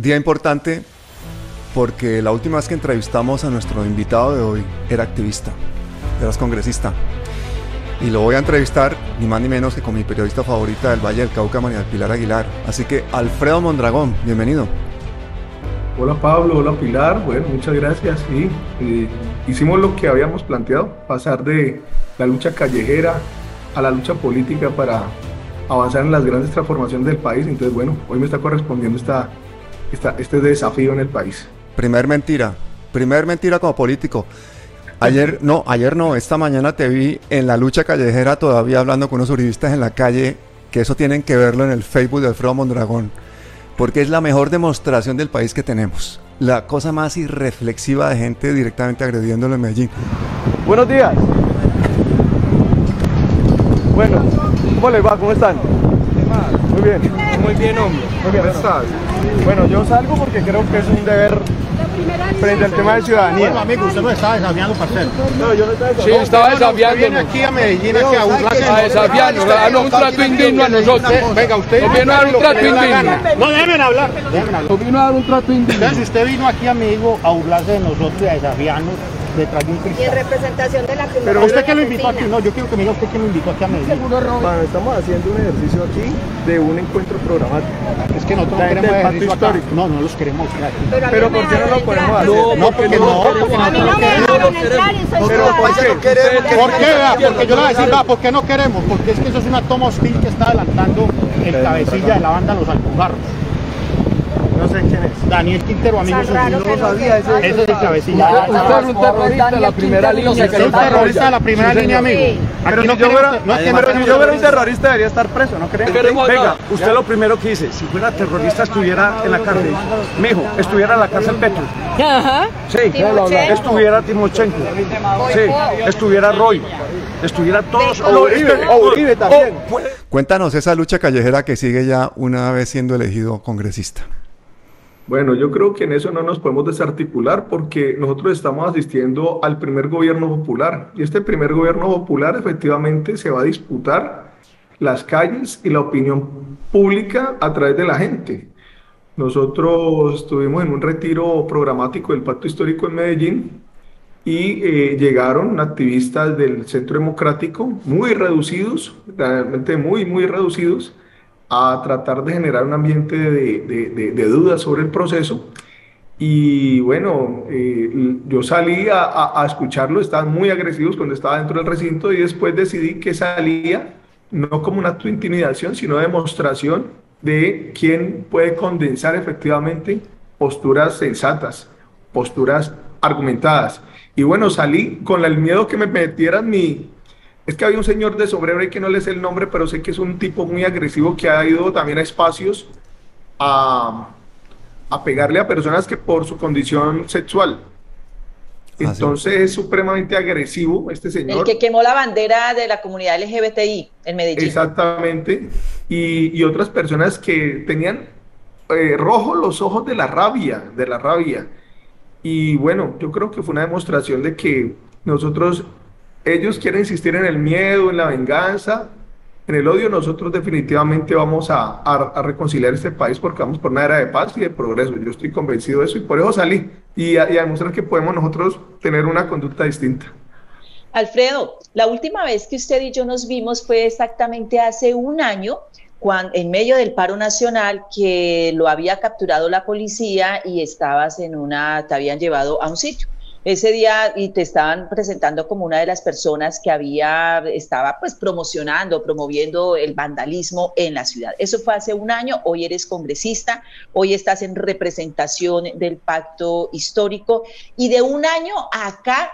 Día importante porque la última vez que entrevistamos a nuestro invitado de hoy era activista, eras congresista. Y lo voy a entrevistar ni más ni menos que con mi periodista favorita del Valle del Cauca, María Pilar Aguilar. Así que Alfredo Mondragón, bienvenido. Hola Pablo, hola Pilar, bueno, muchas gracias. Sí, hicimos lo que habíamos planteado, pasar de la lucha callejera a la lucha política para avanzar en las grandes transformaciones del país. Entonces, bueno, hoy me está correspondiendo esta, esta, este desafío en el país. Primer mentira, primer mentira como político. Ayer, no, ayer no, esta mañana te vi en la lucha callejera todavía hablando con unos uribistas en la calle, que eso tienen que verlo en el Facebook de Alfredo Mondragón, porque es la mejor demostración del país que tenemos. La cosa más irreflexiva de gente directamente agrediéndolo en Medellín. Buenos días. Bueno, ¿cómo les va? ¿Cómo están? Muy bien. Muy bien, hombre. Muy bien. Bueno, yo salgo porque creo que es un deber frente al tema de ciudadanía. Bueno, amigo, usted lo estaba desafiando, parcero. No, yo no estaba Sí, estaba desafiando. Viene aquí a Medellín aquí a burlarse. A desafiarnos, a darnos un trato indigno a nosotros. Venga, usted. Nos vino a dar un trato indigno. No, déjenme hablar. Déjenme hablar. Nos vino a dar un trato indigno. Entonces usted vino aquí, amigo, a burlarse de nosotros y a desafiarnos detrás de un Y en cristal. representación de la Pero Primera usted que lo invitó aquí, no, yo quiero que me diga usted que lo invitó aquí a Medellín. Bueno, estamos haciendo un ejercicio aquí de un encuentro programático. Es que nosotros La no queremos ejercicio acá. histórico. No, no los queremos. Pero, Pero no ¿por qué no lo podemos hacer? No, porque no, porque A mí no me dejaron entrar y soy Pero ¿por qué? ¿Por qué? Vea, Porque yo le voy a decir, va, ¿por qué no queremos? Porque es que eso es una toma hostil que está adelantando el cabecilla de la banda Los Alpujarros. Sé quién es. Daniel Quintero, amigo Tan suyo. raro que no sabía ese- Ese es el cabecilla. Usted es un terrorista de la primera línea. Es un terrorista de la primera línea, amigo. Sí. Pero no si yo si yo fuera un terrorista debería estar preso, ¿no creen? Venga, usted lo primero que dice, si fuera terrorista estuviera en la cárcel. Mijo, estuviera en la cárcel Petro. Sí, Timochenko. estuviera Timochenko. Sí, estuviera Roy. Estuviera todos. O Uribe, o Uribe también. o puede- Cuéntanos esa lucha callejera que sigue ya una vez siendo elegido congresista. Bueno, yo creo que en eso no nos podemos desarticular porque nosotros estamos asistiendo al primer gobierno popular y este primer gobierno popular efectivamente se va a disputar las calles y la opinión pública a través de la gente. Nosotros estuvimos en un retiro programático del Pacto Histórico en Medellín y eh, llegaron activistas del Centro Democrático muy reducidos, realmente muy, muy reducidos, a tratar de generar un ambiente de, de, dudas sobre el proceso. Y bueno, eh, yo salí a, a, escucharlo, estaban muy agresivos cuando estaba dentro del recinto y después decidí que salía no como un acto de intimidación, sino de demostración de quién puede condensar efectivamente posturas sensatas, posturas argumentadas. Y bueno, salí con el miedo que me metieran mi... Es que había un señor de Sobrero y que no le sé el nombre, pero sé que es un tipo muy agresivo que ha ido también a espacios a, a pegarle a personas que por su condición sexual. Ah, sí. Entonces es supremamente agresivo este señor. El que quemó la bandera de la comunidad LGBTI en Medellín. Exactamente. Y, y otras personas que tenían eh, rojos los ojos de la rabia, de la rabia. Y bueno, yo creo que fue una demostración de que nosotros, ellos quieren insistir en el miedo, en la venganza, en el odio. Nosotros definitivamente vamos a, a, reconciliar este país porque vamos por una era de paz y de progreso. Yo estoy convencido de eso y por eso salí y a demostrar que podemos nosotros tener una conducta distinta. Alfredo, la última vez que usted y yo nos vimos fue exactamente hace un año, cuando, en medio del paro nacional, que lo había capturado la policía y estabas en una, te habían llevado a un sitio. Ese día y te estaban presentando como una de las personas que había, estaba pues promocionando, promoviendo el vandalismo en la ciudad. Eso fue hace un año, hoy eres congresista, hoy estás en representación del pacto histórico y de un año acá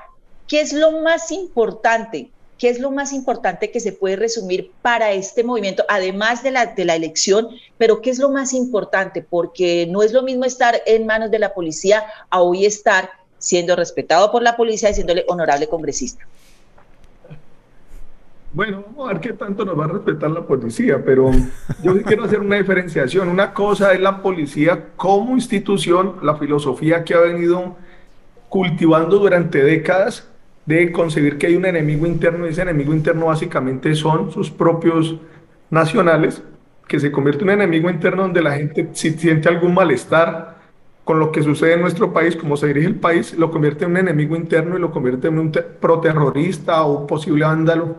¿Qué es lo más importante? ¿Qué es lo más importante que se puede resumir para este movimiento, además de la, de la elección? Pero ¿qué es lo más importante? Porque no es lo mismo estar en manos de la policía a hoy estar siendo respetado por la policía y siéndole honorable congresista. Bueno, vamos a ver qué tanto nos va a respetar la policía, pero yo quiero hacer una diferenciación. Una cosa es la policía como institución, la filosofía que ha venido cultivando durante décadas de concebir que hay un enemigo interno y ese enemigo interno básicamente son sus propios nacionales que se convierte en un enemigo interno donde la gente si siente algún malestar con lo que sucede en nuestro país, como se dirige el país, lo convierte en un enemigo interno y lo convierte en un proterrorista o posible vándalo.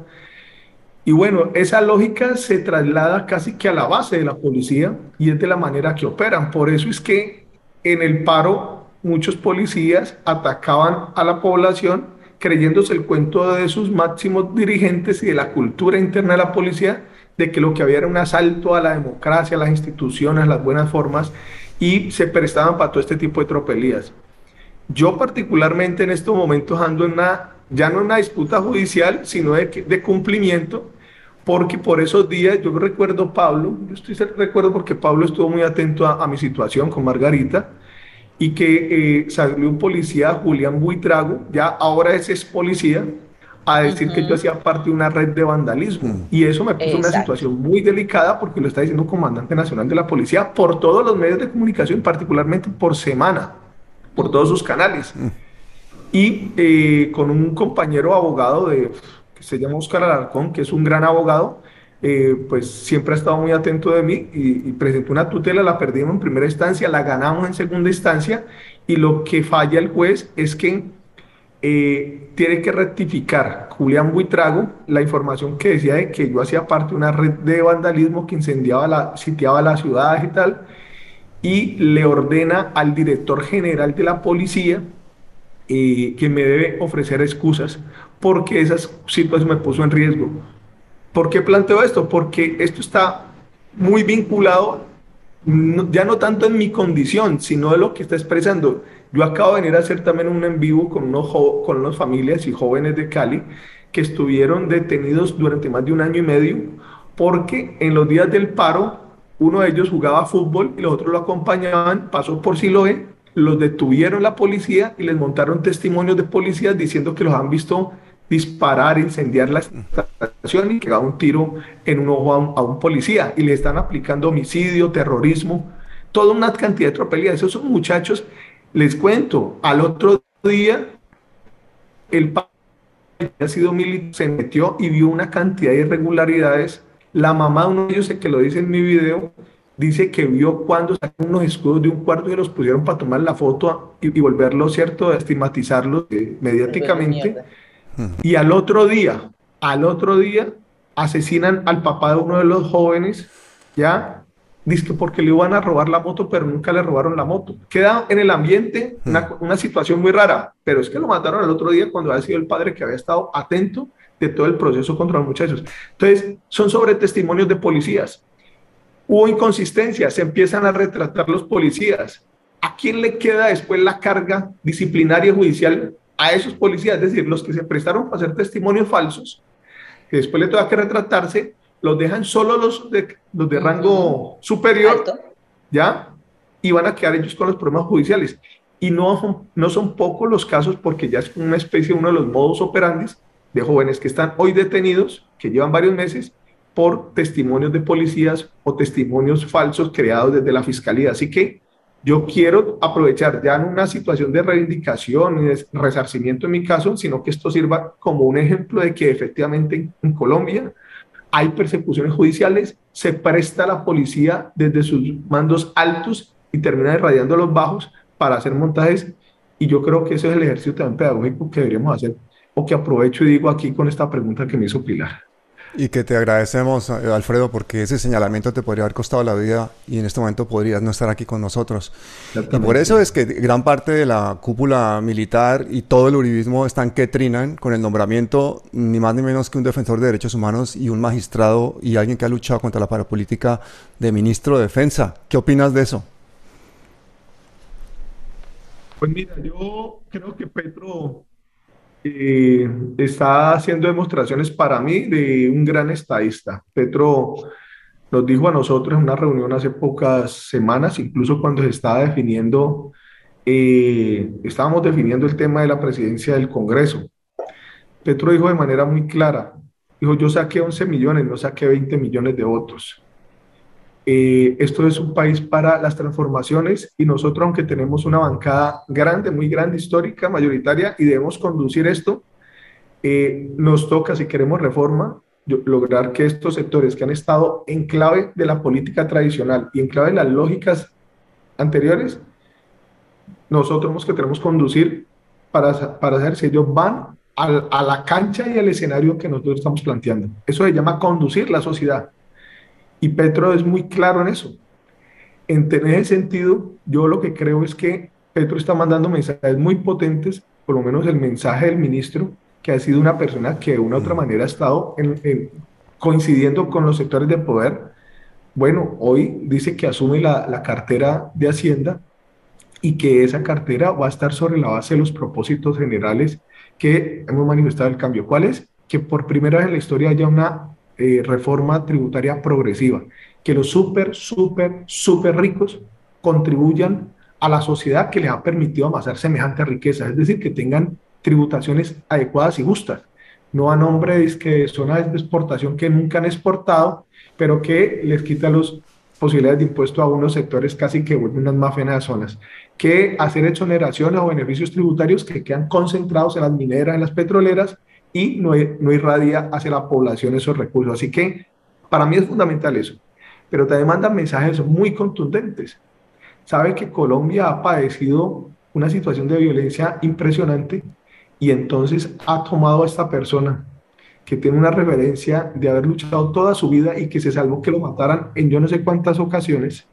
Y bueno, esa lógica se traslada casi que a la base de la policía y es de la manera que operan. Por eso es que en el paro muchos policías atacaban a la población creyéndose el cuento de sus máximos dirigentes y de la cultura interna de la policía, de que lo que había era un asalto a la democracia, a las instituciones, a las buenas formas, y se prestaban para todo este tipo de tropelías. Yo particularmente en estos momentos ando en una, ya no en una disputa judicial, sino de, de cumplimiento, porque por esos días, yo recuerdo Pablo, yo estoy recuerdo porque Pablo estuvo muy atento a, mi situación con Margarita, y que eh, salió un policía, Julián Buitrago, ya ahora ese es policía, a decir que yo hacía parte de una red de vandalismo. Y eso me puso en una situación muy delicada porque lo está diciendo un comandante nacional de la policía por todos los medios de comunicación, particularmente por semana, por todos sus canales. Mm. Y eh, con un compañero abogado de, que se llama Oscar Alarcón, que es un gran abogado, eh, pues siempre ha estado muy atento de mí y, presentó una tutela, la perdimos en primera instancia, la ganamos en segunda instancia y lo que falla el juez es que eh, tiene que rectificar Julián Buitrago la información que decía de que yo hacía parte de una red de vandalismo que incendiaba la, sitiaba la ciudad y tal, y le ordena al director general de la policía eh, que me debe ofrecer excusas porque esa situación me puso en riesgo. ¿Por qué planteo esto? Porque esto está muy vinculado ya no tanto en mi condición, sino de lo que está expresando. Yo acabo de venir a hacer también un en vivo con unos, con unas familias y jóvenes de Cali que estuvieron detenidos durante más de un año y medio porque en los días del paro uno de ellos jugaba fútbol y los otros lo acompañaban, pasó por Siloé, los detuvieron la policía y les montaron testimonios de policías diciendo que los han visto disparar, incendiar la estación y que da un tiro en un ojo a un, policía y le están aplicando homicidio, terrorismo, toda una cantidad de tropelías. Esos muchachos, les cuento, al otro día el ha sido militar, se metió y vio una cantidad de irregularidades. La mamá de uno de ellos, que lo dice en mi video, dice que vio cuando sacaron unos escudos de un cuarto y los pusieron para tomar la foto y, volverlo, ¿cierto?, estigmatizarlos eh, mediáticamente y al otro día, al otro día, asesinan al papá de uno de los jóvenes, ¿ya? Dice que porque le iban a robar la moto, pero nunca le robaron la moto. Queda en el ambiente una, una situación muy rara, pero es que lo mataron al otro día cuando había sido el padre que había estado atento de todo el proceso contra los muchachos. Entonces, son sobre testimonios de policías. Hubo inconsistencias, se empiezan a retratar los policías. ¿A quién le queda después la carga disciplinaria judicial a esos policías, es decir, los que se prestaron para hacer testimonios falsos, que después le toca que retratarse, los dejan solo los de, los de rango superior, ¿ya? Y van a quedar ellos con los problemas judiciales. Y no, no son pocos los casos, porque ya es una especie, uno de los modos operandis de jóvenes que están hoy detenidos, que llevan varios meses, por testimonios de policías o testimonios falsos creados desde la fiscalía. Así que yo quiero aprovechar ya en una situación de reivindicación y de resarcimiento en mi caso, sino que esto sirva como un ejemplo de que efectivamente en Colombia hay persecuciones judiciales, se presta la policía desde sus mandos altos y termina irradiando los bajos para hacer montajes y yo creo que ese es el ejercicio también pedagógico que deberíamos hacer o que aprovecho y digo aquí con esta pregunta que me hizo Pilar. Y que te agradecemos, eh, Alfredo, porque ese señalamiento te podría haber costado la vida y en este momento podrías no estar aquí con nosotros. Y por eso es que gran parte de la cúpula militar y todo el uribismo están que trinan con el nombramiento ni más ni menos que un defensor de derechos humanos y un magistrado y alguien que ha luchado contra la parapolítica de ministro de Defensa. ¿Qué opinas de eso? Pues mira, yo creo que Petro eh, está haciendo demostraciones para mí de un gran estadista. Petro nos dijo a nosotros en una reunión hace pocas semanas, incluso cuando se estaba definiendo, eh, estábamos definiendo el tema de la presidencia del Congreso. Petro dijo de manera muy clara, dijo, yo saqué 11 millones, no saqué 20 millones de votos. Eh, esto es un país para las transformaciones y nosotros, aunque tenemos una bancada grande, muy grande, histórica, mayoritaria, y debemos conducir esto, eh, nos toca, si queremos reforma, lograr que estos sectores que han estado en clave de la política tradicional y en clave de las lógicas anteriores, nosotros que tenemos que conducir para, para saber si ellos van a la cancha y al escenario que nosotros estamos planteando. Eso se llama conducir la sociedad. Y Petro es muy claro en eso. En en ese sentido, yo lo que creo es que Petro está mandando mensajes muy potentes, por lo menos el mensaje del ministro, que ha sido una persona que de una u otra manera ha estado en- en- coincidiendo con los sectores de poder. Bueno, hoy dice que asume la, la cartera de Hacienda y que esa cartera va a estar sobre la base de los propósitos generales que hemos manifestado el cambio. ¿Cuál es? Que por primera vez en la historia haya una eh, reforma tributaria progresiva, que los súper, súper, súper ricos contribuyan a la sociedad que les ha permitido amasar semejante riqueza, es decir, que tengan tributaciones adecuadas y justas, no a nombre de que zonas de exportación que nunca han exportado, pero que les quita las posibilidades de impuesto a unos sectores casi que vuelven unas más fenas zonas, que hacer exoneraciones o beneficios tributarios que quedan concentrados en las mineras, en las petroleras y no, no irradia hacia la población esos recursos. Así que para mí es fundamental eso, pero también mandan mensajes muy contundentes. Sabe que Colombia ha padecido una situación de violencia impresionante y entonces ha tomado a esta persona que tiene una referencia de haber luchado toda su vida y que se salvó que lo mataran en yo no sé cuántas ocasiones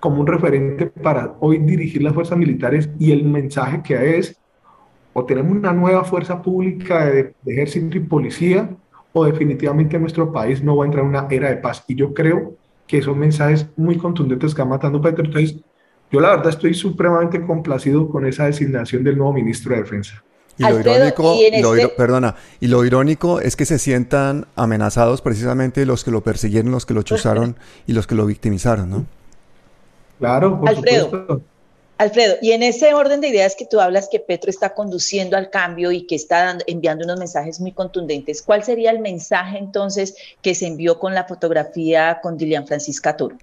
como un referente para hoy dirigir las fuerzas militares y el mensaje que es o tenemos una nueva fuerza pública de, de ejército y policía o definitivamente nuestro país no va a entrar en una era de paz y yo creo que son mensajes muy contundentes que van matando Petro entonces yo la verdad estoy supremamente complacido con esa designación del nuevo ministro de defensa Y lo Alfredo, irónico, y en lo este- perdona, y lo irónico es que se sientan amenazados precisamente los que lo persiguieron, los que lo chuzaron y los que lo victimizaron, ¿no? claro por Alfredo. supuesto Alfredo, y en ese orden de ideas que tú hablas que Petro está conduciendo al cambio y que está dando- enviando unos mensajes muy contundentes, ¿cuál sería el mensaje entonces que se envió con la fotografía con Dilian Francisca Toro?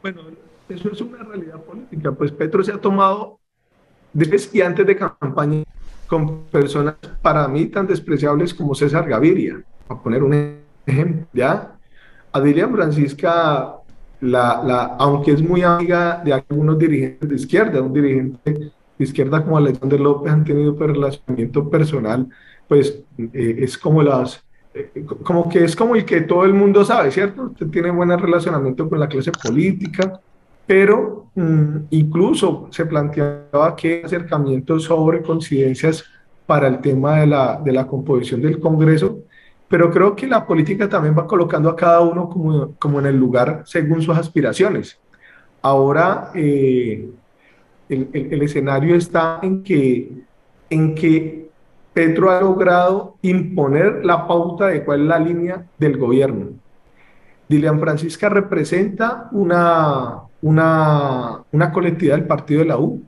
Bueno, eso es una realidad política. Pues Petro se ha tomado desde y antes de campaña con personas para mí tan despreciables como César Gaviria, a poner un ejemplo. Ya, a Dilian Francisca, la, la, aunque es muy amiga de algunos dirigentes de izquierda, un dirigente de izquierda como Alexander López han tenido un relacionamiento personal, pues eh, es como las eh, como que es como el que todo el mundo sabe, ¿cierto? Usted tiene buen relacionamiento con la clase política, pero mm, incluso se planteaba que acercamientos sobre coincidencias para el tema de la, de la composición del Congreso, pero creo que la política también va colocando a cada uno como, como en el lugar según sus aspiraciones. Ahora eh, el, el, el escenario está en que, en que Petro ha logrado imponer la pauta de cuál es la línea del gobierno. Dilian Francisca representa una, una, una colectividad del partido de la U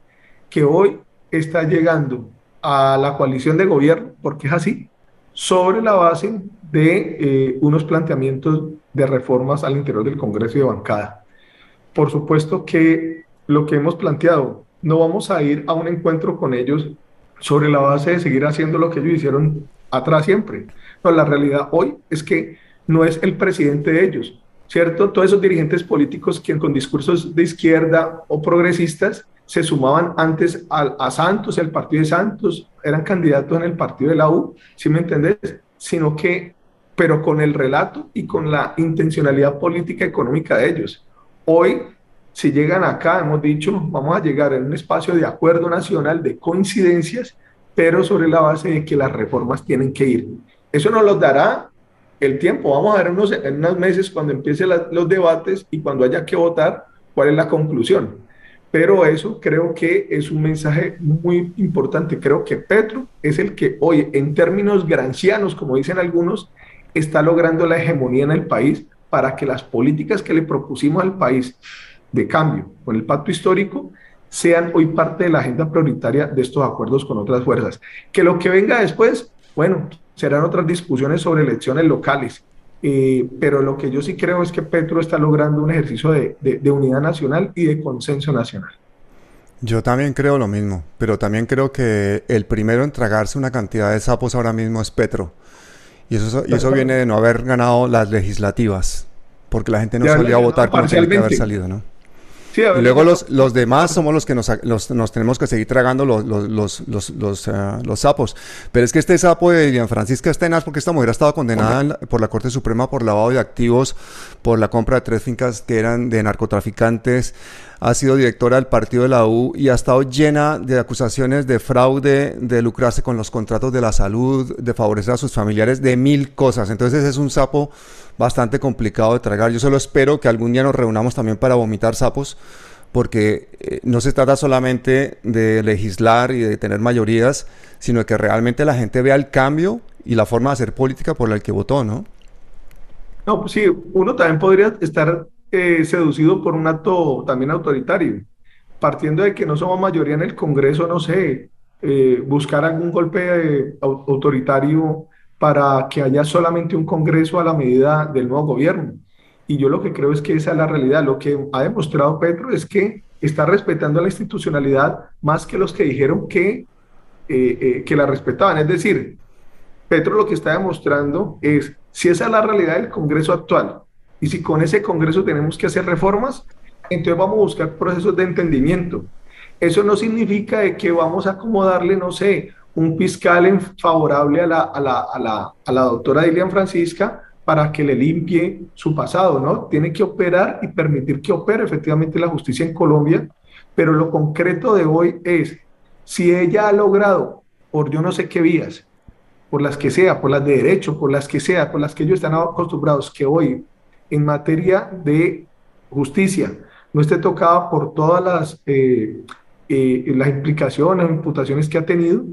que hoy está llegando a la coalición de gobierno, porque es así, sobre la base de eh, unos planteamientos de reformas al interior del Congreso y de bancada. Por supuesto que lo que hemos planteado, no vamos a ir a un encuentro con ellos sobre la base de seguir haciendo lo que ellos hicieron atrás siempre. No, la realidad hoy es que no es el presidente de ellos, ¿cierto? Todos esos dirigentes políticos que con discursos de izquierda o progresistas se sumaban antes a, a Santos, el partido de Santos, eran candidatos en el partido de la U, ¿sí me entendés? Sino que, pero con el relato y con la intencionalidad política económica de ellos. Hoy, si llegan acá, hemos dicho, vamos a llegar en un espacio de acuerdo nacional, de coincidencias, pero sobre la base de que las reformas tienen que ir. Eso nos los dará el tiempo. Vamos a ver unos, en unos meses cuando empiecen los debates y cuando haya que votar, cuál es la conclusión. Pero eso creo que es un mensaje muy importante. Creo que Petro es el que hoy, en términos grancianos, como dicen algunos, está logrando la hegemonía en el país para que las políticas que le propusimos al país de cambio con el pacto histórico sean hoy parte de la agenda prioritaria de estos acuerdos con otras fuerzas. Que lo que venga después, bueno, serán otras discusiones sobre elecciones locales. Eh, pero lo que yo sí creo es que Petro está logrando un ejercicio de, de, de, unidad nacional y de consenso nacional. Yo también creo lo mismo, pero también creo que el primero en tragarse una cantidad de sapos ahora mismo es Petro. Y eso, y eso viene de no haber ganado las legislativas, porque la gente no haberle solía votar como tenía que haber salido, ¿no? Sí, Y luego los, los demás somos los que nos, los- nos tenemos que seguir tragando los, los, los, los, los, los sapos. Pero es que este sapo de Lilian Francisca Estenas, porque esta mujer ha estado condenada la- por la Corte Suprema por lavado de activos, por la compra de tres fincas que eran de narcotraficantes, ha sido directora del partido de la U y ha estado llena de acusaciones de fraude, de lucrarse con los contratos de la salud, de favorecer a sus familiares, de mil cosas. Entonces es un sapo bastante complicado de tragar. Yo solo espero que algún día nos reunamos también para vomitar sapos, porque eh, no se trata solamente de legislar y de tener mayorías, sino que realmente la gente vea el cambio y la forma de hacer política por la que votó, ¿no? No, pues sí, uno también podría estar eh, seducido por un acto también autoritario, partiendo de que no somos mayoría en el Congreso, no sé, eh, buscar algún golpe au- autoritario para que haya solamente un Congreso a la medida del nuevo gobierno. Y yo lo que creo es que esa es la realidad. Lo que ha demostrado Petro es que está respetando la institucionalidad más que los que dijeron que, eh, eh, que la respetaban. Es decir, Petro lo que está demostrando es si esa es la realidad del Congreso actual y si con ese Congreso tenemos que hacer reformas, entonces vamos a buscar procesos de entendimiento. Eso no significa de que vamos a acomodarle, no sé, un fiscal favorable a la, a la, a la, a la doctora Dilian Francisca para que le limpie su pasado, ¿no? Tiene que operar y permitir que opere efectivamente la justicia en Colombia, pero lo concreto de hoy es, si ella ha logrado, por yo no sé qué vías, por las que sea, por las de derecho, por las que sea, por las que ellos están acostumbrados, que hoy en materia de justicia no esté tocada por todas las, eh, eh, las implicaciones imputaciones que ha tenido,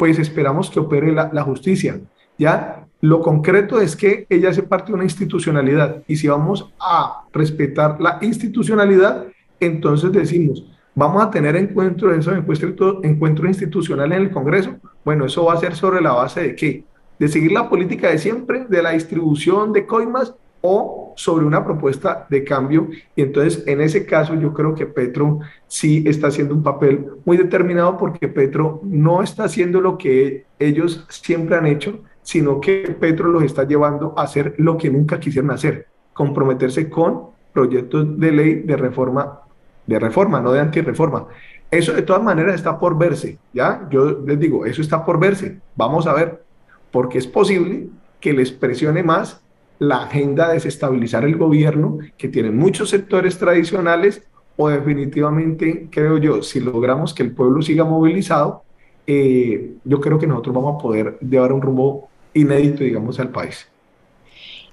pues esperamos que opere la, la justicia. ¿ya? Lo concreto es que ella hace parte de una institucionalidad y si vamos a respetar la institucionalidad, entonces decimos, vamos a tener encuentros, esos encuentros, encuentros institucionales en el Congreso. Bueno, eso va a ser sobre la base de qué? De seguir la política de siempre, de la distribución de coimas o sobre una propuesta de cambio. Y entonces, en ese caso, yo creo que Petro sí está haciendo un papel muy determinado porque Petro no está haciendo lo que ellos siempre han hecho, sino que Petro los está llevando a hacer lo que nunca quisieron hacer, comprometerse con proyectos de ley de reforma, de reforma, no de antirreforma. Eso de todas maneras está por verse, ¿ya? Yo les digo, eso está por verse. Vamos a ver, porque es posible que les presione más la agenda de desestabilizar el gobierno, que tiene muchos sectores tradicionales, o definitivamente, creo yo, si logramos que el pueblo siga movilizado, eh, yo creo que nosotros vamos a poder llevar un rumbo inédito, digamos, al país.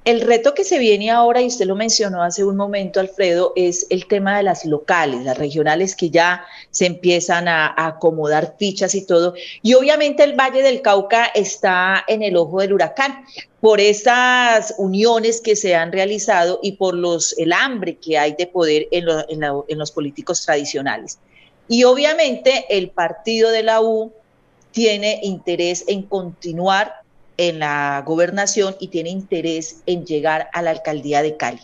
El reto que se viene ahora, y usted lo mencionó hace un momento, Alfredo, es el tema de las locales, las regionales que ya se empiezan a, acomodar fichas y todo. Y obviamente el Valle del Cauca está en el ojo del huracán por esas uniones que se han realizado y por los, el hambre que hay de poder en, lo, en los políticos tradicionales. Y obviamente el partido de la U tiene interés en continuar en la gobernación y tiene interés en llegar a la alcaldía de Cali.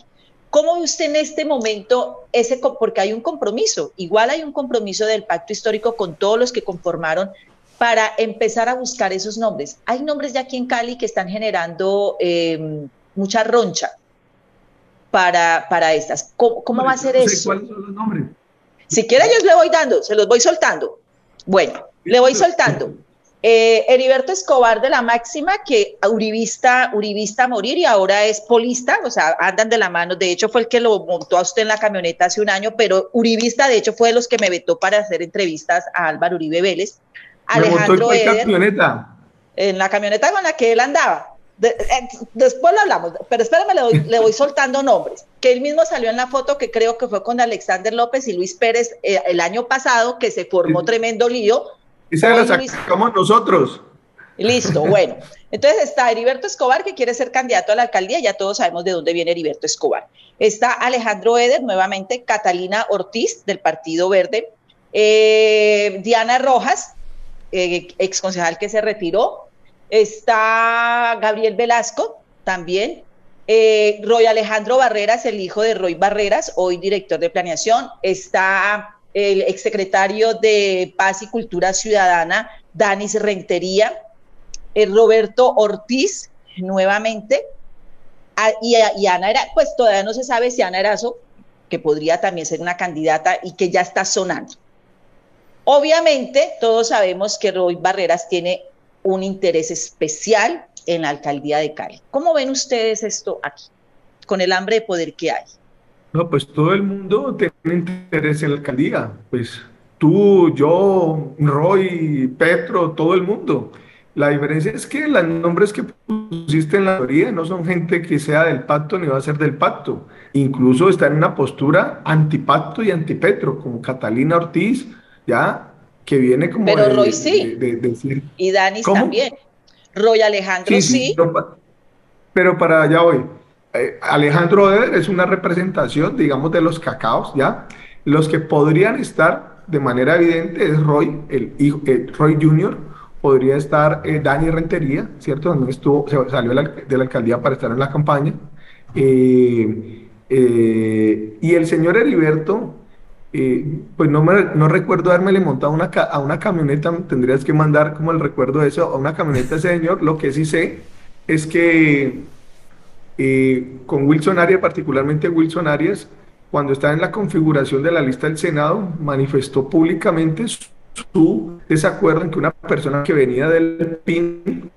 ¿Cómo ve usted en este momento ese, porque hay un compromiso, igual hay un compromiso del pacto histórico con todos los que conformaron para empezar a buscar esos nombres? Hay nombres ya aquí en Cali que están generando eh, mucha roncha para, para estas. ¿Cómo, cómo va a ser no eso? ¿Cuáles son los nombres? Si quiere, yo le voy dando, se los voy soltando. Bueno, le voy soltando. Eh, Heriberto Escobar de la Máxima, que uribista, uribista a morir y ahora es polista, o sea, andan de la mano. De hecho, fue el que lo montó a usted en la camioneta hace un año, pero uribista, de hecho, fue de los que me vetó para hacer entrevistas a Álvaro Uribe Vélez. Alejandro me Eder, camioneta? En la camioneta con la que él andaba. De, eh, después lo hablamos, pero espérame, le voy, le voy, soltando nombres. Que él mismo salió en la foto que creo que fue con Alexander López y Luis Pérez eh, el año pasado, que se formó tremendo lío. Esa la sacamos Luis... nosotros. Listo, bueno. Entonces está Heriberto Escobar, que quiere ser candidato a la alcaldía, ya todos sabemos de dónde viene Heriberto Escobar. Está Alejandro Eder, nuevamente, Catalina Ortiz, del Partido Verde, eh, Diana Rojas, eh, ex concejal que se retiró, está Gabriel Velasco, también, eh, Roy Alejandro Barreras, el hijo de Roy Barreras, hoy director de planeación, está el exsecretario de Paz y Cultura Ciudadana, Danis Rentería, eh, Roberto Ortiz, nuevamente. Y Ana era, pues todavía no se sabe si Ana Erazo, que podría también ser una candidata y que ya está sonando. Obviamente, todos sabemos que Roy Barreras tiene un interés especial en la alcaldía de Cali. ¿Cómo ven ustedes esto aquí, con el hambre de poder que hay? No, pues todo el mundo tiene interés en la alcaldía. Pues tú, yo, Roy, Petro, todo el mundo. La diferencia es que los nombres que pusiste en la teoría no son gente que sea del pacto ni va a ser del pacto. Incluso está en una postura antipacto y antipetro, como Catalina Ortiz, ya, que viene como Pero de, Roy sí. de- de decir Y Danis ¿Cómo? también. Roy Alejandro Sí, pero para allá voy. Eh, Alejandro Eder es una representación, digamos, de los cacaos, ¿ya? Los que podrían estar de manera evidente es Roy, el hijo, eh, Roy Jr., podría estar eh, Dani Rentería, ¿cierto? También estuvo, se salió de la, alcaldía para estar en la campaña. Eh, eh, y el señor Heriberto, pues no, me, no recuerdo haberme montado una, a una camioneta, tendrías que mandar como el recuerdo de eso, a una camioneta ese señor. Lo que sí sé es que eh, con Wilson Arias, particularmente Wilson Arias, cuando estaba en la configuración de la lista del Senado, manifestó públicamente su, desacuerdo en que una persona que venía del PIN,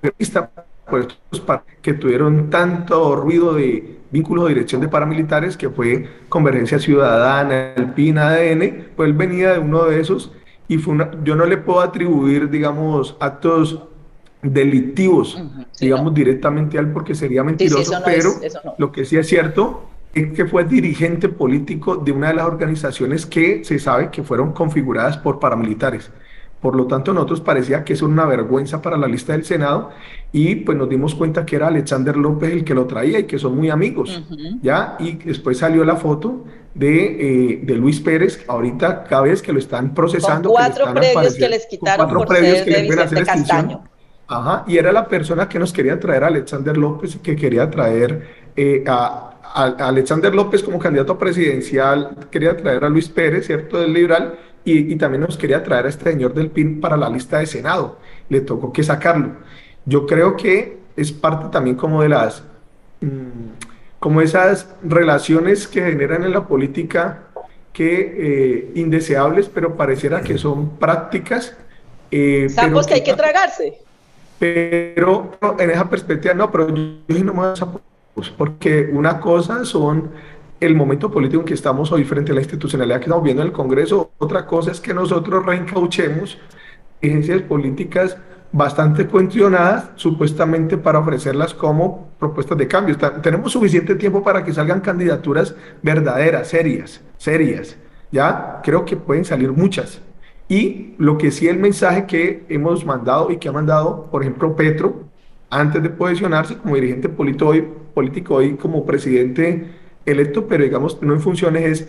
par- que tuvieron tanto ruido de vínculos de dirección de paramilitares, que fue Convergencia Ciudadana, el PIN, ADN, pues él venía de uno de esos y fue una, yo no le puedo atribuir, digamos, actos delictivos, sí, digamos, no. directamente a él porque sería Sí, sí, mentiroso, no pero es, no. lo que sí es cierto es que fue dirigente político de una de las organizaciones que se sabe que fueron configuradas por paramilitares. Por lo tanto, nosotros parecía que era una vergüenza para la lista del Senado y pues nos dimos cuenta que era Alexander López el que lo traía y que son muy amigos. ¿ya? Y después salió la foto de, eh, de Luis Pérez, ahorita cada vez que lo están procesando. Con que cuatro están predios apareciendo- que les quitaron cuatro por predios ser que de le pueden hacer Vicente. Castaño. Ajá, y era la persona que nos quería traer a Alexander López, que quería traer eh, a, Alexander López como candidato presidencial, quería traer a Luis Pérez, ¿cierto?, del liberal, y, y también nos quería traer a este señor del PIN para la lista de Senado. Le tocó que sacarlo. Yo creo que es parte también como de las, mm, como esas relaciones que generan en la política que eh, indeseables, pero pareciera que son prácticas. eh, pero Sapos que hay que tragarse. Pero en esa perspectiva, no, pero yo, yo no me voy a sapos, porque una cosa son el momento político en que estamos hoy frente a la institucionalidad que estamos viendo en el Congreso, otra cosa es que nosotros reencauchemos agencias políticas bastante cuestionadas, supuestamente para ofrecerlas como propuestas de cambio. Tenemos suficiente tiempo para que salgan candidaturas verdaderas, serias, serias. Ya creo que pueden salir muchas. Y lo que sí el mensaje que hemos mandado y que ha mandado, por ejemplo, Petro, antes de posicionarse como dirigente político hoy, político hoy como presidente electo, pero digamos no en funciones, es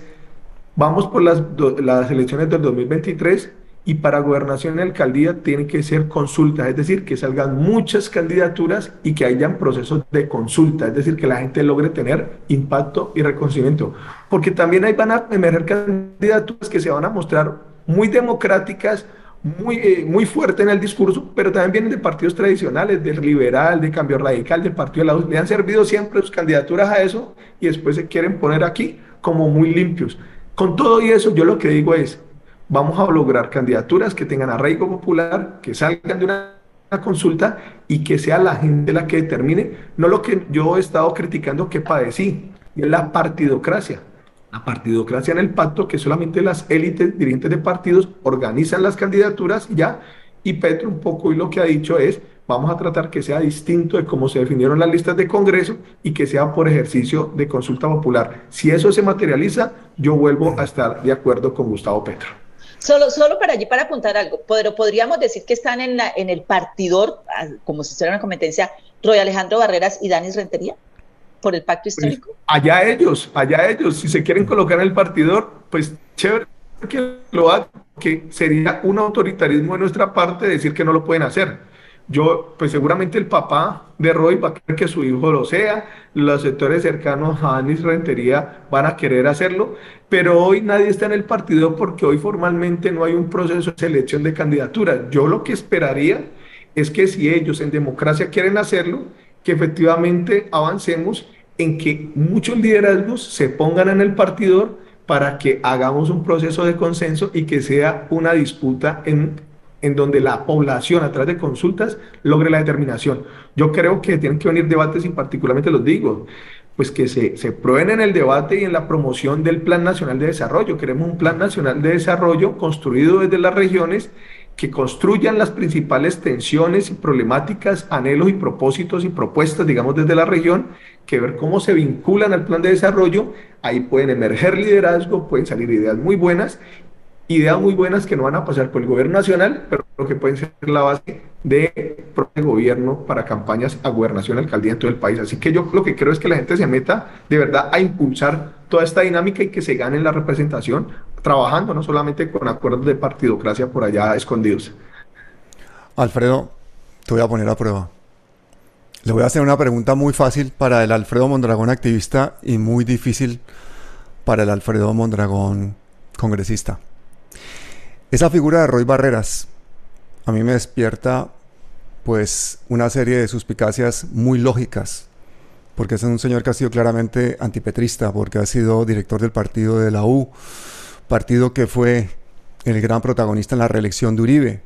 vamos por las, las elecciones del 2023 y para gobernación y alcaldía tienen que ser consultas, es decir, que salgan muchas candidaturas y que hayan procesos de consulta, es decir, que la gente logre tener impacto y reconocimiento. Porque también ahí van a emerger candidaturas que se van a mostrar muy democráticas, muy, eh, muy fuerte en el discurso, pero también vienen de partidos tradicionales, del liberal, de cambio radical, del partido de la U. Le han servido siempre sus candidaturas a eso y después se quieren poner aquí como muy limpios. Con todo y eso, yo lo que digo es, vamos a lograr candidaturas que tengan arraigo popular, que salgan de una, una consulta y que sea la gente la que determine, no lo que yo he estado criticando que padecí, y es la partidocracia. La partidocracia en el pacto, que solamente las élites dirigentes de partidos organizan las candidaturas ya, y Petro un poco y lo que ha dicho es, vamos a tratar que sea distinto de cómo se definieron las listas de Congreso y que sea por ejercicio de consulta popular. Si eso se materializa, yo vuelvo a estar de acuerdo con Gustavo Petro. Solo, solo para allí, para apuntar algo, pero podríamos decir que están en, la, en el partidor, ah, como si fuera una competencia, Roy Alejandro Barreras y Danis Rentería, por el pacto Pues, histórico. allá ellos, allá ellos, si se quieren colocar en el partidor, pues chévere que lo hagan, que sería un autoritarismo de nuestra parte decir que no lo pueden hacer. Yo, pues seguramente el papá de Roy va a querer que su hijo lo sea, los sectores cercanos a Anis Rentería van a querer hacerlo, pero hoy nadie está en el partido porque hoy formalmente no hay un proceso de selección de candidaturas. Yo lo que esperaría es que si ellos en democracia quieren hacerlo, que efectivamente avancemos en que muchos liderazgos se pongan en el partidor para que hagamos un proceso de consenso y que sea una disputa en, en donde la población a través de consultas logre la determinación. Yo creo que tienen que venir debates y particularmente los digo, pues que se, se prueben en el debate y en la promoción del Plan Nacional de Desarrollo. Queremos un Plan Nacional de Desarrollo construido desde las regiones que construyan las principales tensiones y problemáticas, anhelos y propósitos y propuestas, digamos, desde la región, que ver cómo se vinculan al plan de desarrollo. Ahí pueden emerger liderazgo, pueden salir ideas muy buenas ideas muy buenas que no van a pasar por el gobierno nacional, pero que pueden ser la base de propio gobierno para campañas a gobernación, alcaldía en todo el país. Así que yo lo que creo es que la gente se meta de verdad a impulsar toda esta dinámica y que se gane la representación trabajando, no solamente con acuerdos de partidocracia por allá escondidos. Alfredo, te voy a poner a prueba. Le voy a hacer una pregunta muy fácil para el Alfredo Mondragón activista y muy difícil para el Alfredo Mondragón congresista. Esa figura de Roy Barreras a mí me despierta pues una serie de suspicacias muy lógicas, porque es un señor que ha sido claramente antipetrista, porque ha sido director del partido de la U, partido que fue el gran protagonista en la reelección de Uribe.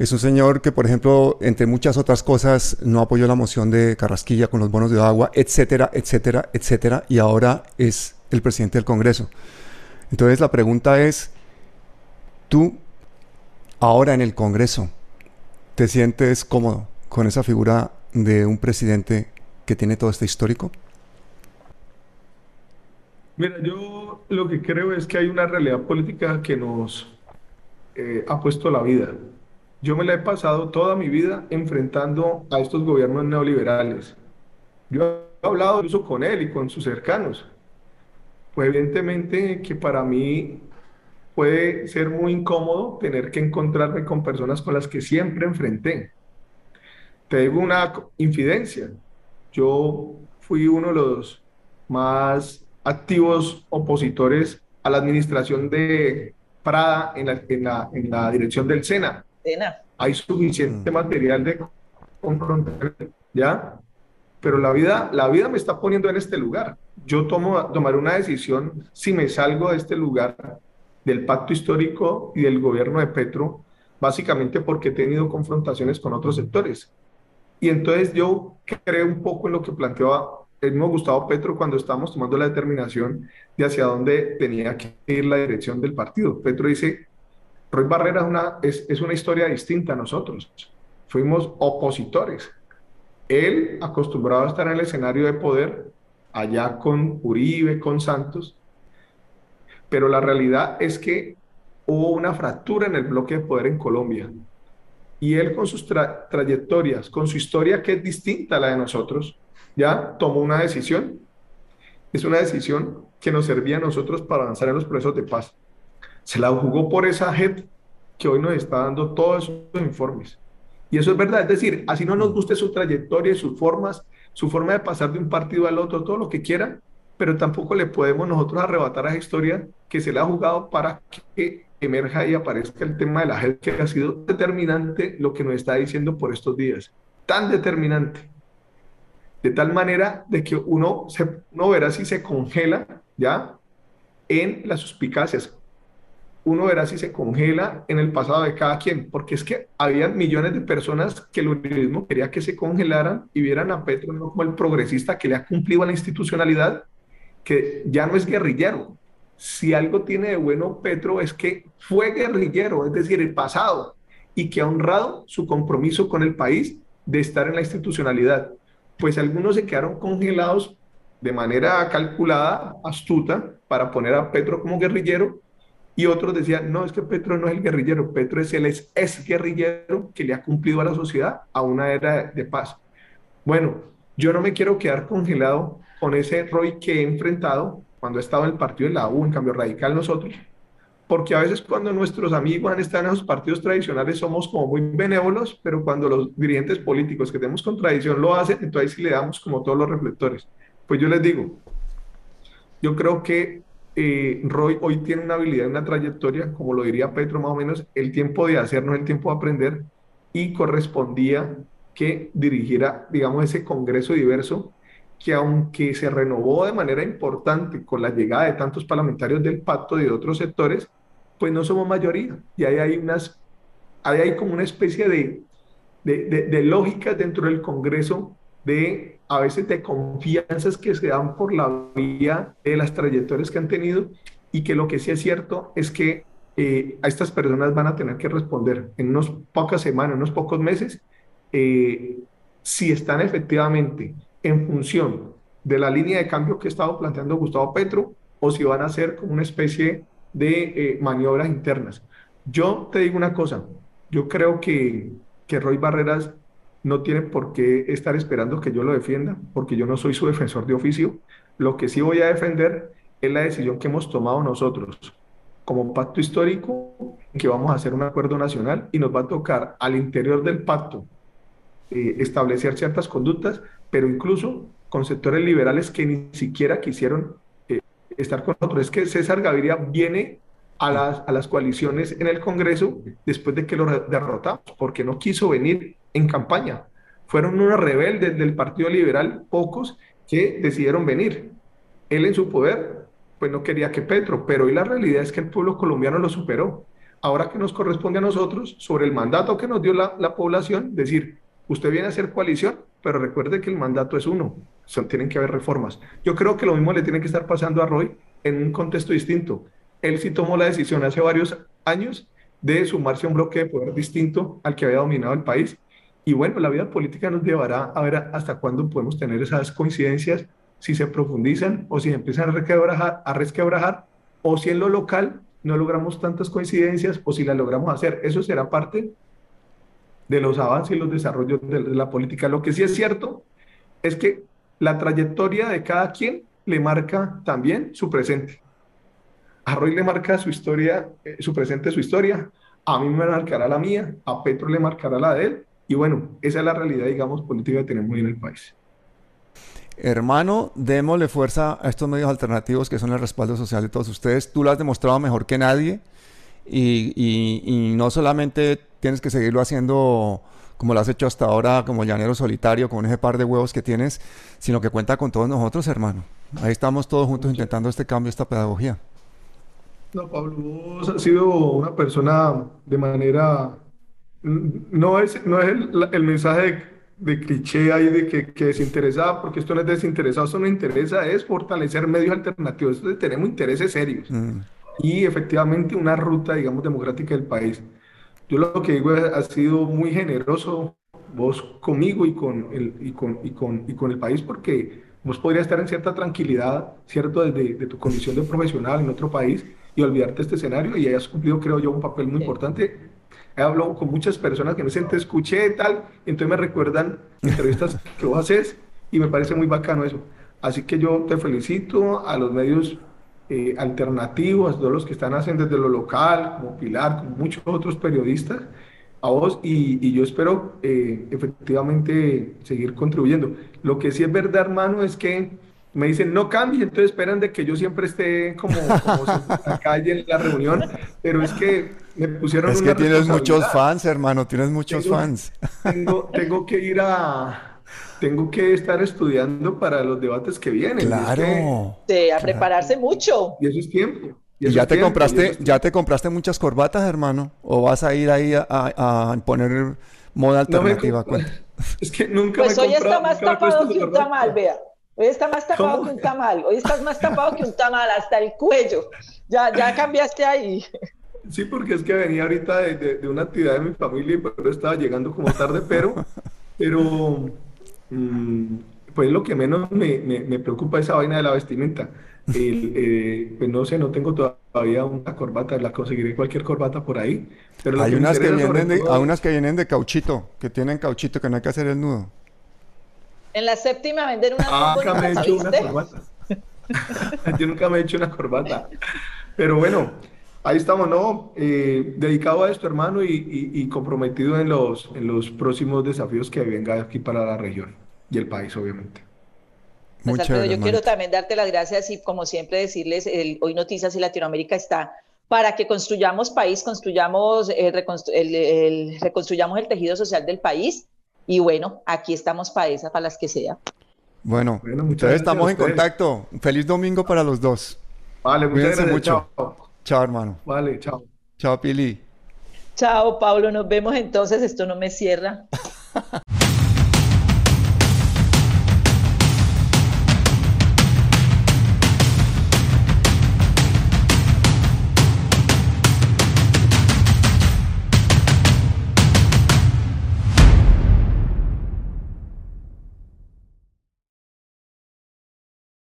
Es un señor que, por ejemplo, entre muchas otras cosas, no apoyó la moción de Carrasquilla con los bonos de agua, etcétera, etcétera, etcétera, y ahora es el presidente del Congreso. Entonces la pregunta es, Tú, ahora en el Congreso, ¿te sientes cómodo con esa figura de un presidente que tiene todo este histórico? Mira, yo lo que creo es que hay una realidad política que nos eh, ha puesto la vida. Yo me la he pasado toda mi vida enfrentando a estos gobiernos neoliberales. Yo he hablado incluso con él y con sus cercanos. Pues evidentemente que para mí puede ser muy incómodo tener que encontrarme con personas con las que siempre enfrenté. Te digo una infidencia. Yo fui uno de los más activos opositores a la administración de Prada en la, en la, en la dirección del SENA. Sena. Hay suficiente material de confrontar, ¿ya? Pero la vida, la vida me está poniendo en este lugar. Yo tomo, tomaré una decisión si me salgo de este lugar del pacto histórico y del gobierno de Petro, básicamente porque he tenido confrontaciones con otros sectores. Y entonces yo creo un poco en lo que planteaba el mismo Gustavo Petro cuando estábamos tomando la determinación de hacia dónde tenía que ir la dirección del partido. Petro dice, Roy Barrera es una, es, es una historia distinta a nosotros. Fuimos opositores. Él, acostumbrado a estar en el escenario de poder, allá con Uribe, con Santos, pero la realidad es que hubo una fractura en el bloque de poder en Colombia. Y él con sus trayectorias, con su historia que es distinta a la de nosotros, ya tomó una decisión. Es una decisión que nos servía a nosotros para avanzar en los procesos de paz. Se la jugó por esa JET que hoy nos está dando todos esos informes. Y eso es verdad, es decir, así no nos guste su trayectoria sus formas, su forma de pasar de un partido al otro, todo lo que quiera, pero tampoco le podemos nosotros arrebatar a esa historia que se le ha jugado para que emerja y aparezca el tema de la gente que ha sido determinante lo que nos está diciendo por estos días, tan determinante, de tal manera de que uno, se, uno verá si se congela ya en las suspicacias, uno verá si se congela en el pasado de cada quien, porque es que había millones de personas que el uribismo quería que se congelaran y vieran a Petro no como el progresista que le ha cumplido a la institucionalidad, que ya no es guerrillero. Si algo tiene de bueno Petro es que fue guerrillero, es decir, el pasado, y que ha honrado su compromiso con el país de estar en la institucionalidad. Pues algunos se quedaron congelados de manera calculada, astuta, para poner a Petro como guerrillero, y otros decían, no, es que Petro no es el guerrillero, Petro es el ex, guerrillero que le ha cumplido a la sociedad a una era de paz. Bueno, yo no me quiero quedar congelado con ese Roy que he enfrentado cuando he estado en el partido de la U, en cambio radical nosotros, porque a veces cuando nuestros amigos estado en esos partidos tradicionales somos como muy benévolos, pero cuando los dirigentes políticos que tenemos contradicción lo hacen, entonces sí le damos como todos los reflectores. Pues yo les digo, yo creo que eh, Roy hoy tiene una habilidad, una trayectoria, como lo diría Petro más o menos, el tiempo de hacer no el tiempo de aprender, y correspondía que dirigiera, digamos, ese Congreso diverso que aunque se renovó de manera importante con la llegada de tantos parlamentarios del pacto y de otros sectores, pues no somos mayoría. Y ahí hay, unas, ahí hay como una especie de, de, de, lógicas dentro del Congreso de a veces de confianzas que se dan por la vía de las trayectorias que han tenido y que lo que sí es cierto es que eh, a estas personas van a tener que responder en unos pocas semanas, en unos pocos meses, eh, si están efectivamente en función de la línea de cambio que ha estado planteando Gustavo Petro o si van a ser como una especie de eh, maniobras internas. Yo te digo una cosa, yo creo que, que Roy Barreras no tiene por qué estar esperando que yo lo defienda, porque yo no soy su defensor de oficio. Lo que sí voy a defender es la decisión que hemos tomado nosotros como pacto histórico, que vamos a hacer un acuerdo nacional y nos va a tocar al interior del pacto eh, establecer ciertas conductas, pero incluso con sectores liberales que ni siquiera quisieron eh, estar con nosotros. Es que César Gaviria viene a las, a las coaliciones en el Congreso después de que lo derrotamos, porque no quiso venir en campaña. Fueron unos rebeldes del Partido Liberal, pocos, que decidieron venir. Él en su poder, pues no quería que Petro, pero hoy la realidad es que el pueblo colombiano lo superó. Ahora que nos corresponde a nosotros, sobre el mandato que nos dio la, la población, decir, usted viene a hacer coalición, pero recuerde que el mandato es uno, tienen que haber reformas. Yo creo que lo mismo le tiene que estar pasando a Roy en un contexto distinto. Él sí tomó la decisión hace varios años de sumarse a un bloque de poder distinto al que había dominado el país y bueno, la vida política nos llevará a ver hasta cuándo podemos tener esas coincidencias, si se profundizan o si empiezan a resquebrajar, a resquebrajar o si en lo local no logramos tantas coincidencias o si las logramos hacer. Eso será parte de los avances y los desarrollos de la política. Lo que sí es cierto es que la trayectoria de cada quien le marca también su presente. A Roy le marca su historia, eh, su presente, su historia. A mí me marcará la mía, a Petro le marcará la de él y bueno, esa es la realidad, digamos, política que tenemos hoy en el país. Hermano, démosle fuerza a estos medios alternativos que son el respaldo social de todos ustedes. Tú lo has demostrado mejor que nadie y, no solamente tienes que seguirlo haciendo como lo has hecho hasta ahora, como llanero solitario, con ese par de huevos que tienes, sino que cuenta con todos nosotros, hermano. Ahí estamos todos juntos intentando este cambio, esta pedagogía. No, Pablo, vos has sido una persona de manera no es, no es el, el mensaje de, de, cliché ahí de que, que desinteresada, porque esto no es desinteresado, esto no interesa, es fortalecer medios alternativos, tenemos intereses serios mm. y efectivamente una ruta, digamos, democrática del país. Yo lo que digo ha sido muy generoso vos conmigo y con el, y con, y con, y con el país, porque vos podrías estar en cierta tranquilidad, ¿cierto?, desde de tu condición de profesional en otro país y olvidarte este escenario y hayas cumplido, creo yo, un papel muy importante he hablado con muchas personas que me dicen, te escuché tal, y entonces me recuerdan entrevistas que vos haces y me parece muy bacano eso. Así que yo te felicito a los medios eh, alternativos, todos los que están haciendo desde lo local, como Pilar, como muchos otros periodistas, a vos y, y yo espero eh, efectivamente seguir contribuyendo. Lo que sí es verdad, hermano, es que me dicen no cambie, entonces esperan de que yo siempre esté como, como en la calle en la reunión, pero es que me pusieron Es que tienes muchos fans, hermano, tienes muchos tengo, fans. Tengo, tengo que ir a, tengo que estar estudiando para los debates que vienen. Claro. Y es que, a prepararse mucho. Y eso es tiempo. Y, ya te tiempo, compraste, ya te compraste muchas corbatas, hermano, o vas a ir ahí a, a, a poner moda alternativa. No es que nunca pues me hoy está más tapado que un tamal, vea. Hoy está más tapado ¿Cómo? que un tamal. Hoy estás más tapado que un tamal hasta el cuello. Ya, ya cambiaste ahí. Sí, porque es que venía ahorita de, de, de una actividad de mi familia y pero estaba llegando como tarde, pero, pero pues lo que menos me, me, me, preocupa es esa vaina de la vestimenta. El, eh, pues no sé, no tengo todavía una corbata, la conseguiré cualquier corbata por ahí. Pero hay unas que, vienen de, hay unas que vienen de cauchito, que tienen cauchito, que no hay que hacer el nudo. En la séptima vender una ah, nunca me he hecho una corbata. Yo nunca me he hecho una corbata. Pero bueno, ahí estamos, ¿no? Eh, dedicado a esto, hermano, y, y, y, comprometido en los, en los próximos desafíos que venga aquí para la región y el país, obviamente. Pues, Alfredo, yo quiero también darte las gracias y como siempre decirles, el, hoy Noticias y Latinoamérica está para que construyamos país, construyamos, eh, reconstru el, el, reconstruyamos el tejido social del país y bueno, aquí estamos para esas, para las que sea. Bueno, Bueno, muchas entonces gracias estamos en contacto. Feliz domingo para los dos. Vale, muchas Cuídense gracias. mucho. Chao. Chao, hermano. Vale, chao. Chao, Pili. Chao, Pablo, nos vemos entonces, esto no me cierra.